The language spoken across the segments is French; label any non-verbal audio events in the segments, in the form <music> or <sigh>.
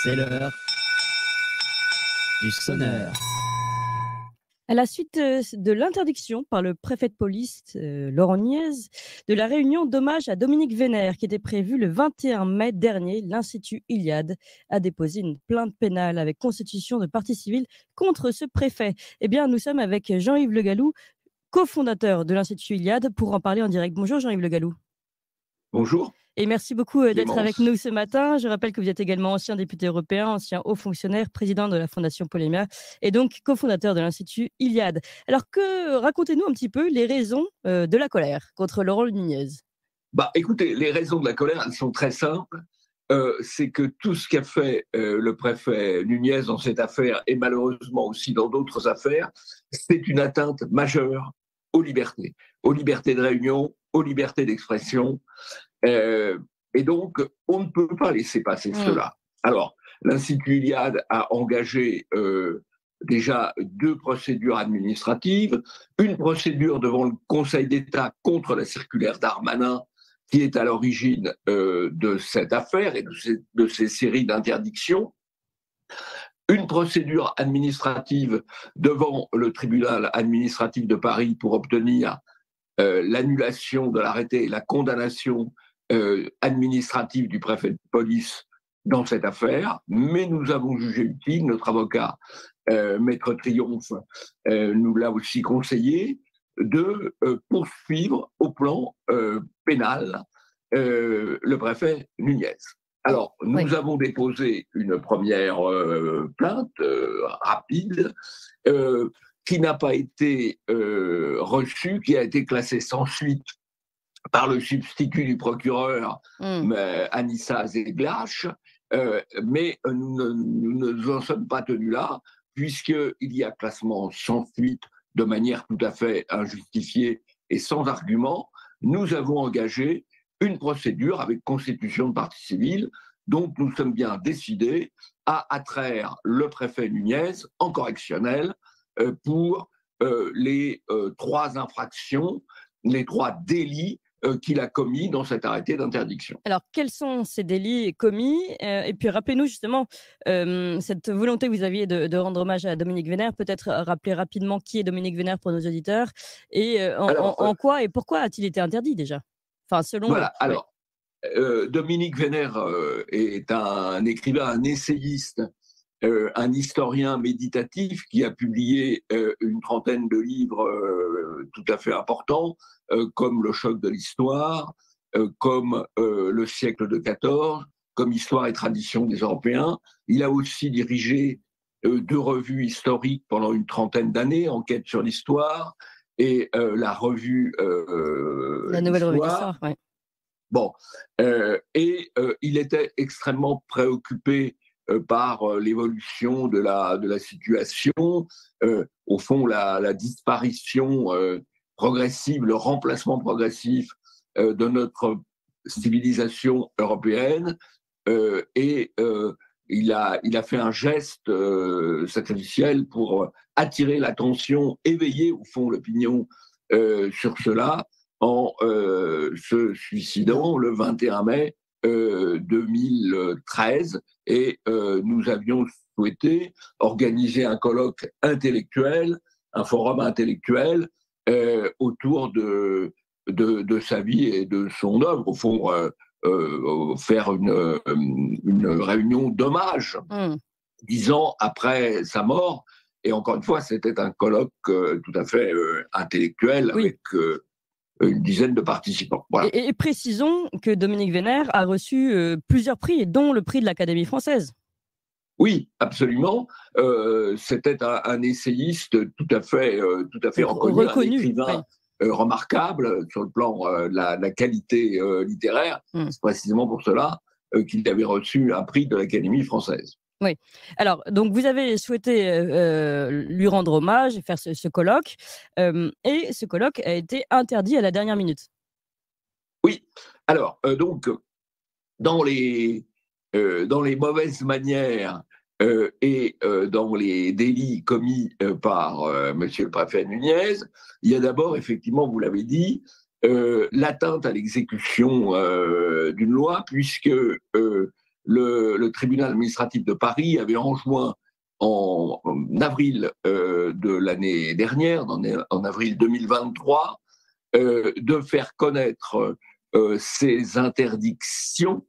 C'est l'heure du sonneur. À la suite euh, de l'interdiction par le préfet de police, euh, Laurent Niez, de la réunion d'hommage à Dominique Vénère qui était prévue le 21 mai dernier, l'Institut Iliade a déposé une plainte pénale avec constitution de partie civile contre ce préfet. Eh bien, nous sommes avec Jean-Yves Le Gallou, cofondateur de l'Institut Iliade, pour en parler en direct. Bonjour Jean-Yves Le Gallou. Bonjour. Et merci beaucoup euh, d'être avec nous ce matin. Je rappelle que vous êtes également ancien député européen, ancien haut fonctionnaire, président de la Fondation Polémia et donc cofondateur de l'Institut Iliade. Alors que racontez-nous un petit peu les raisons euh, de la colère contre Laurent Nunez? Bah, écoutez, les raisons de la colère, elles sont très simples. Euh, c'est que tout ce qu'a fait le préfet Nunez dans cette affaire et malheureusement aussi dans d'autres affaires, c'est une atteinte majeure aux libertés, aux libertés de réunion, aux libertés d'expression. Euh, et donc, on ne peut pas laisser passer mm. cela. Alors, l'Institut Iliade a engagé euh, déjà deux procédures administratives, une procédure devant le Conseil d'État contre la circulaire d'Armanin, qui est à l'origine euh, de cette affaire et de ces, de ces séries d'interdictions, une procédure administrative devant le tribunal administratif de Paris pour obtenir l'annulation de l'arrêté et la condamnation euh, administrative du préfet de police dans cette affaire, mais nous avons jugé utile, notre avocat, euh, Maître Triomphe, euh, nous l'a aussi conseillé, de poursuivre au plan pénal le préfet Nunez. Alors, nous avons déposé une première plainte rapide qui n'a pas été reçue, qui a été classée sans suite par le substitut du procureur mmh. Anissa Zeglache, euh, mais nous ne nous en sommes pas tenus là, puisqu'il y a classement sans fuite de manière tout à fait injustifiée et sans argument. Nous avons engagé une procédure avec constitution de partie civile, dont nous sommes bien décidés à attraire le préfet Nunez en correctionnel euh, pour euh, les trois infractions, les trois délits qu'il a commis dans cet arrêté d'interdiction. Alors, quels sont ces délits commis euh, Et puis, rappelez-nous justement euh, cette volonté que vous aviez de, rendre hommage à Dominique Vénère. Peut-être rappeler rapidement qui est Dominique Vénère pour nos auditeurs et en, quoi et pourquoi a-t-il été interdit déjà? Enfin, selon. Voilà. Alors, Dominique Vénère est un écrivain, un essayiste euh, un historien méditatif qui a publié euh, une trentaine de livres euh, tout à fait importants, comme Le choc de l'histoire, comme Le siècle de XIV, comme Histoire et tradition des Européens. Il a aussi dirigé deux revues historiques pendant une trentaine d'années, Enquête sur l'histoire et la revue La Nouvelle Revue d'Histoire. Ouais. Bon, et il était extrêmement préoccupé euh, par euh, l'évolution de la, de la situation, euh, au fond la, disparition progressive, le remplacement progressif de notre civilisation européenne. et il, a, il a fait un geste sacrificiel pour attirer l'attention, éveiller au fond l'opinion sur cela en se suicidant le 21 mai 2013 euh, et euh, nous avions souhaité organiser un colloque intellectuel, un forum intellectuel euh, autour de, de, sa vie et de son œuvre, au fond, faire une, une réunion d'hommage, mmh. dix ans après sa mort. Et encore une fois, c'était un colloque tout à fait intellectuel avec une dizaine de participants. Et, précisons que Dominique Vénère a reçu euh, plusieurs prix, dont le prix de l'Académie française. Oui, absolument. Euh, c'était un, essayiste tout à fait, euh, tout à fait reconnu, un écrivain remarquable sur le plan de la, qualité littéraire. Hmm. C'est précisément pour cela qu'il avait reçu un prix de l'Académie française. Oui. Alors, donc vous avez souhaité euh, lui rendre hommage et faire ce, colloque, et ce colloque a été interdit à la dernière minute. Oui. Alors, euh, donc, dans les, euh, dans les mauvaises manières et dans les délits commis par Monsieur le préfet Nunez, il y a d'abord, effectivement, vous l'avez dit, l'atteinte à l'exécution d'une loi, puisque le, tribunal administratif de Paris avait enjoint en, avril euh, de l'année dernière, en, avril 2023, euh, de faire connaître ces interdictions,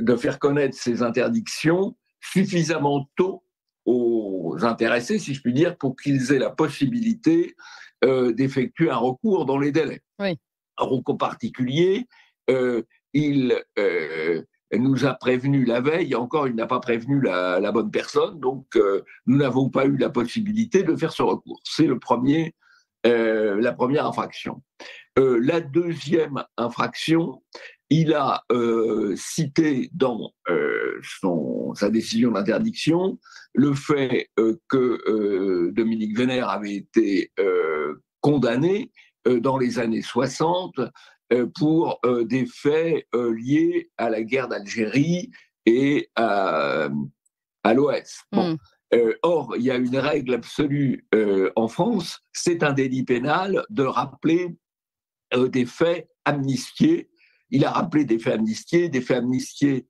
de faire connaître ces interdictions suffisamment tôt aux intéressés, si je puis dire, pour qu'ils aient la possibilité d'effectuer un recours dans les délais. Oui. Un recours particulier euh, il euh, nous a prévenu la veille, encore il n'a pas prévenu la, bonne personne, donc euh, nous n'avons pas eu la possibilité de faire ce recours. C'est le premier, la première infraction. la deuxième infraction, il a cité dans son, sa décision d'interdiction le fait que Dominique Vénère avait été condamné dans les années 60 euh, pour euh, des faits euh, liés à la guerre d'Algérie et à, l'OS. Hmm. or, il y a une règle absolue en France, c'est un délit pénal de rappeler des faits amnistiés. Il a rappelé des faits amnistiés, des faits amnistiés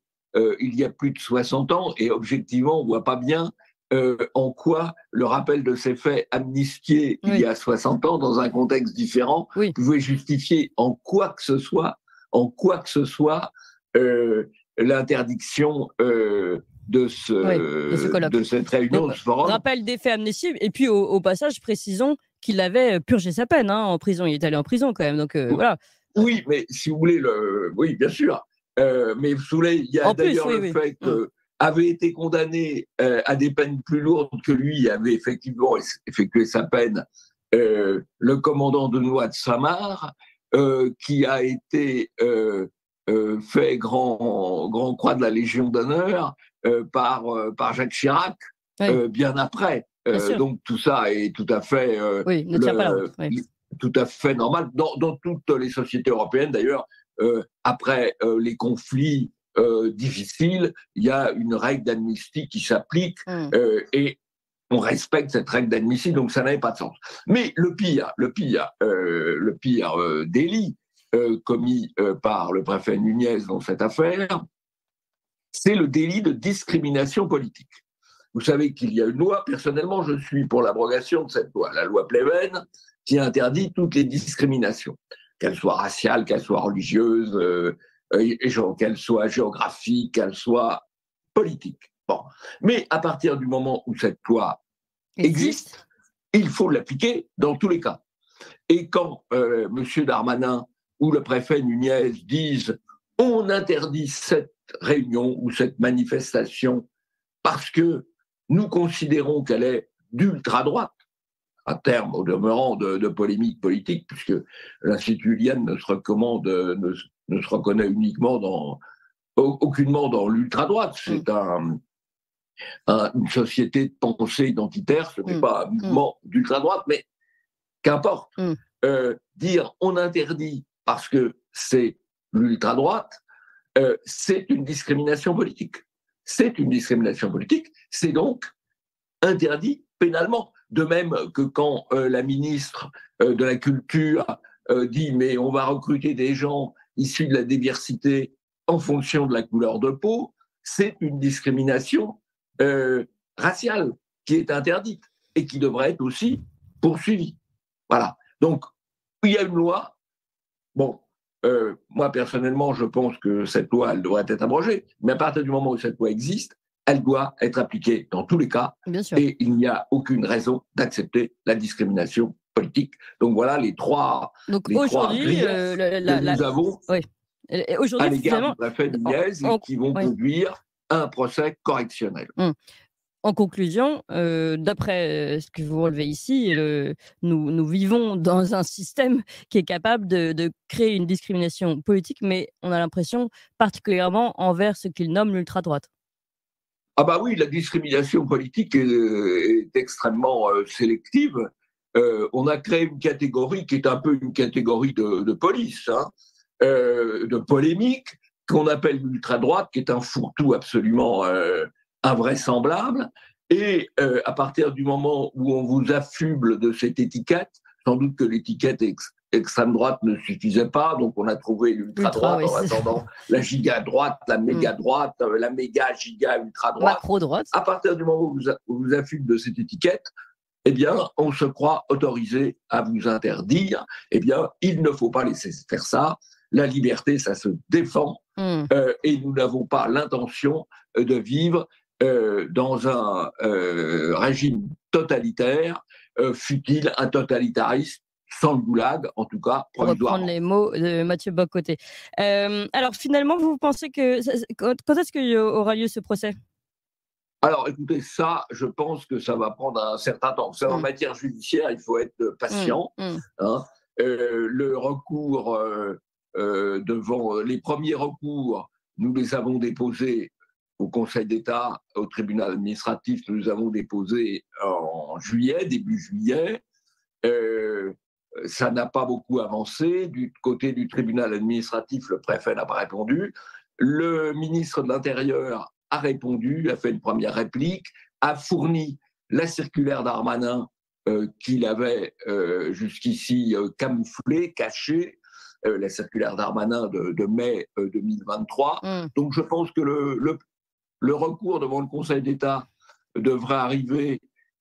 il y a plus de 60 ans, et objectivement, on ne voit pas bien euh, en quoi le rappel de ces faits amnistiés il y a 60 ans dans un contexte différent pouvait justifier en quoi que ce soit, en quoi que ce soit euh, l'interdiction euh, de, ce, de, cette réunion, de ce forum. Rappel des faits amnistiés, et puis au, passage, précisons qu'il avait purgé sa peine hein, en prison. Il est allé en prison quand même, donc voilà. Oui, mais si vous voulez, le... oui, bien sûr. mais vous voulez, il y a d'ailleurs le fait que hum avait été condamné euh, à des peines plus lourdes que lui, avait effectivement effectué sa peine, euh, le commandant de Noix de Samar, euh, qui a été fait grand, grand croix de la Légion d'honneur par, par Jacques Chirac, bien après. donc tout ça est tout à fait, tout à fait normal dans, dans, toutes les sociétés européennes d'ailleurs. après les conflits euh, difficile, il y a une règle d'amnistie qui s'applique mmh. euh, et on respecte cette règle d'amnistie, donc ça n'avait pas de sens. Mais le pire, le pire, euh, le pire délit commis par le préfet Nunez dans cette affaire, c'est le délit de discrimination politique. Vous savez qu'il y a une loi, personnellement, je suis pour l'abrogation de cette loi, la loi Pleven, qui interdit toutes les discriminations, qu'elles soient raciales, qu'elles soient religieuses, euh, qu'elle soit géographique, qu'elle soit politique. Bon. Mais à partir du moment où cette loi existe, il faut l'appliquer dans tous les cas. Et quand euh, M. Darmanin ou le préfet Nunez disent on interdit cette réunion ou cette manifestation parce que nous considérons qu'elle est d'ultra-droite, un terme au demeurant de, polémique politique, puisque l'Institut Liane ne se recommande, ne, se reconnaît uniquement dans, aucunement dans l'ultra-droite. C'est mm. un, une société de pensée identitaire, ce n'est mm. pas un mouvement mm. d'ultra-droite, mais qu'importe. Euh, dire on interdit parce que c'est l'ultra-droite, euh, c'est une discrimination politique. C'est une discrimination politique, c'est donc interdit pénalement. De même que quand euh, la ministre euh, de la Culture euh, dit mais on va recruter des gens issus de la diversité en fonction de la couleur de peau, c'est une discrimination raciale qui est interdite et qui devrait être aussi poursuivie. Voilà. Donc, il y a une loi. Bon, moi personnellement, je pense que cette loi, elle devrait être abrogée. Mais à partir du moment où cette loi existe, elle doit être appliquée dans tous les cas. Et il n'y a aucune raison d'accepter la discrimination politique. Donc voilà les trois. Donc aujourd'hui, euh, que nous avons à l'égard du préfet et qui vont conduire un procès correctionnel. Hum. En conclusion, euh, d'après euh, ce que vous relevez ici, nous, nous, vivons dans un système qui est capable de, de créer une discrimination politique, mais on a l'impression particulièrement envers ce qu'il nomme l'ultra-droite. Ah bah oui, la discrimination politique est, extrêmement euh, sélective. Euh, on a créé une catégorie qui est un peu une catégorie de, police, hein, euh, de polémique, qu'on appelle l'ultra-droite, qui est un fourre-tout absolument invraisemblable. Et à partir du moment où on vous affuble de cette étiquette, sans doute que l'étiquette est, extrême droite ne suffisait pas, donc on a trouvé l'ultra droite en attendant <laughs> la giga droite, la mm. méga droite, euh, la méga giga ultra droite. Macro droite. À partir du moment où vous, vous de cette étiquette, eh bien, on se croit autorisé à vous interdire. Eh bien, il ne faut pas laisser faire ça. La liberté, ça se défend, mm. euh, et nous n'avons pas l'intention euh, de vivre dans un régime totalitaire, fut-il un totalitarisme sans le goulag, en tout cas, Pour reprendre les mots de Mathieu Bocoté. Euh, alors, finalement, vous pensez que. Quand est-ce qu'il aura lieu ce procès? Alors, écoutez, ça, je pense que ça va prendre un certain temps. En mm. matière judiciaire, il faut être patient. Mm, mm. Hein. Euh, le recours euh, devant les premiers recours, nous les avons déposés au Conseil d'État, au tribunal administratif, nous les avons déposés en juillet, début juillet ça n'a pas beaucoup avancé. Du côté du tribunal administratif, le préfet n'a pas répondu. Le ministre de l'Intérieur a répondu, a fait une première réplique, a fourni la circulaire d'Armanin euh, qu'il avait euh, jusqu'ici euh, camouflée, cachée, la circulaire d'Armanin de, mai 2023. Mm. Donc je pense que le, le, recours devant le Conseil d'État devrait arriver,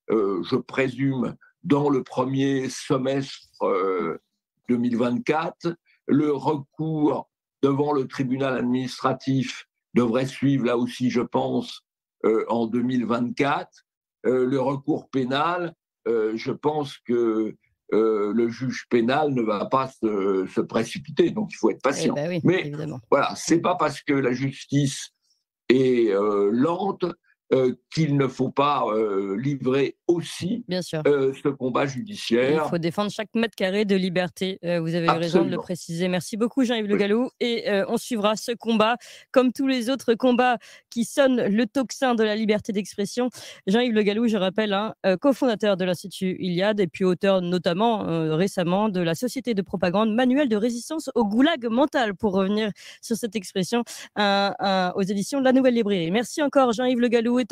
je présume, dans le premier semestre 2024. Euh, le recours devant le tribunal administratif devrait suivre là aussi, je pense, euh, en 2024. Euh, le recours pénal, je pense que le juge pénal ne va pas se, précipiter, donc il faut être patient. Eh ben Mais voilà, c'est pas parce que la justice est lente euh, qu'il ne faut pas euh, livrer aussi Bien sûr. Euh, ce combat judiciaire. Il faut défendre chaque mètre carré de liberté. vous avez eu raison de le préciser. Merci beaucoup, Jean-Yves Le Gallou. Et on suivra ce combat comme tous les autres combats qui sonnent le tocsin de la liberté d'expression. Jean-Yves Le Gallou, je rappelle, hein, cofondateur de l'Institut Iliade et puis auteur notamment récemment de la société de propagande Manuel de résistance au goulag mental, pour revenir sur cette expression aux éditions de la Nouvelle Librairie. Merci encore, Jean-Yves Le Gallou